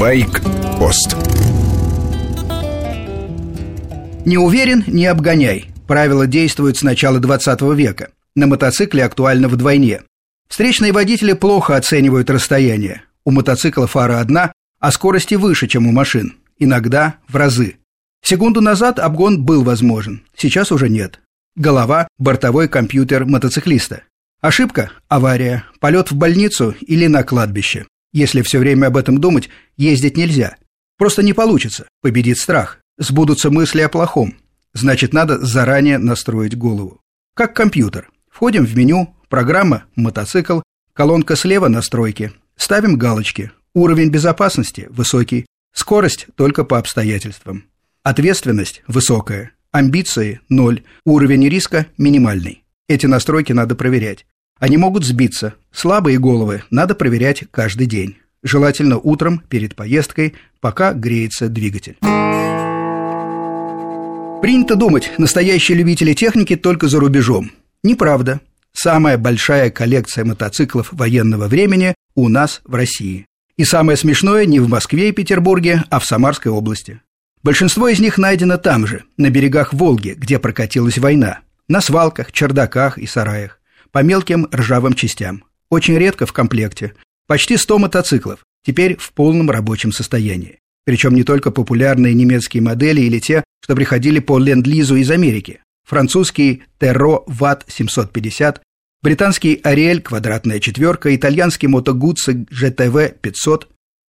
Байк-пост Не уверен – не обгоняй. Правило действует с начала 20 века. На мотоцикле актуально вдвойне. Встречные водители плохо оценивают расстояние. У мотоцикла фара одна, а скорости выше, чем у машин. Иногда в разы. Секунду назад обгон был возможен, сейчас уже нет. Голова – бортовой компьютер мотоциклиста. Ошибка – авария, полет в больницу или на кладбище. Если все время об этом думать, ездить нельзя. Просто не получится, победит страх. Сбудутся мысли о плохом. Значит, надо заранее настроить голову. Как компьютер. Входим в меню, программа «Мотоцикл», колонка слева настройки. Ставим галочки. Уровень безопасности высокий, скорость только по обстоятельствам. Ответственность высокая, амбиции – ноль, уровень риска – минимальный. Эти настройки надо проверять. Они могут сбиться. Слабые головы надо проверять каждый день. Желательно утром перед поездкой, пока греется двигатель. Принято думать, настоящие любители техники только за рубежом. Неправда. Самая большая коллекция мотоциклов военного времени у нас в России. И самое смешное не в Москве и Петербурге, а в Самарской области. Большинство из них найдено там же, на берегах Волги, где прокатилась война – на свалках, чердаках и сараях, по мелким ржавым частям. Очень редко в комплекте. Почти 100 мотоциклов, теперь в полном рабочем состоянии. Причем не только популярные немецкие модели или те, что приходили по ленд-лизу из Америки. Французский Терро ВАТ 750, британский Ариэль квадратная четверка, итальянский Мото Гуцци GTV 500.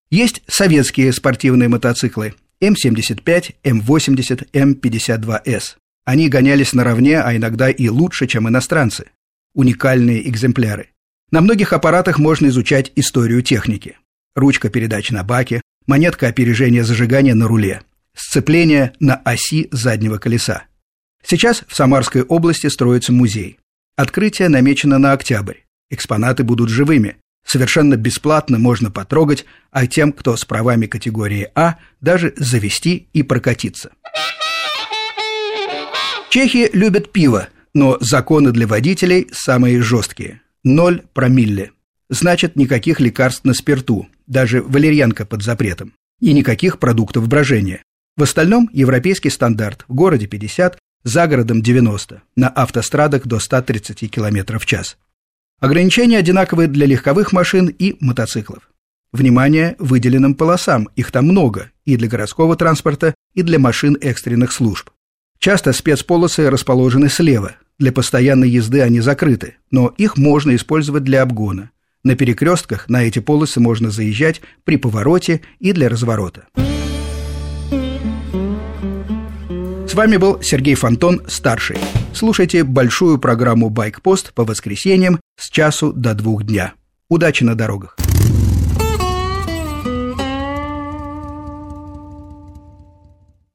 Есть советские спортивные мотоциклы М75, М80, М52С. Они гонялись наравне, а иногда и лучше, чем иностранцы. Уникальные экземпляры. На многих аппаратах можно изучать историю техники. Ручка передач на баке, монетка опережения зажигания на руле, сцепление на оси заднего колеса. Сейчас в Самарской области строится музей. Открытие намечено на октябрь. Экспонаты будут живыми. Совершенно бесплатно можно потрогать, а тем, кто с правами категории А, даже завести и прокатиться. Чехи любят пиво, но законы для водителей самые жесткие. Ноль промилле. Значит, никаких лекарств на спирту, даже валерьянка под запретом. И никаких продуктов брожения. В остальном европейский стандарт. В городе 50, за городом 90, на автострадах до 130 км в час. Ограничения одинаковые для легковых машин и мотоциклов. Внимание выделенным полосам, их там много, и для городского транспорта, и для машин экстренных служб. Часто спецполосы расположены слева. Для постоянной езды они закрыты, но их можно использовать для обгона. На перекрестках на эти полосы можно заезжать при повороте и для разворота. С вами был Сергей Фонтон, старший. Слушайте большую программу «Байкпост» по воскресеньям с часу до двух дня. Удачи на дорогах!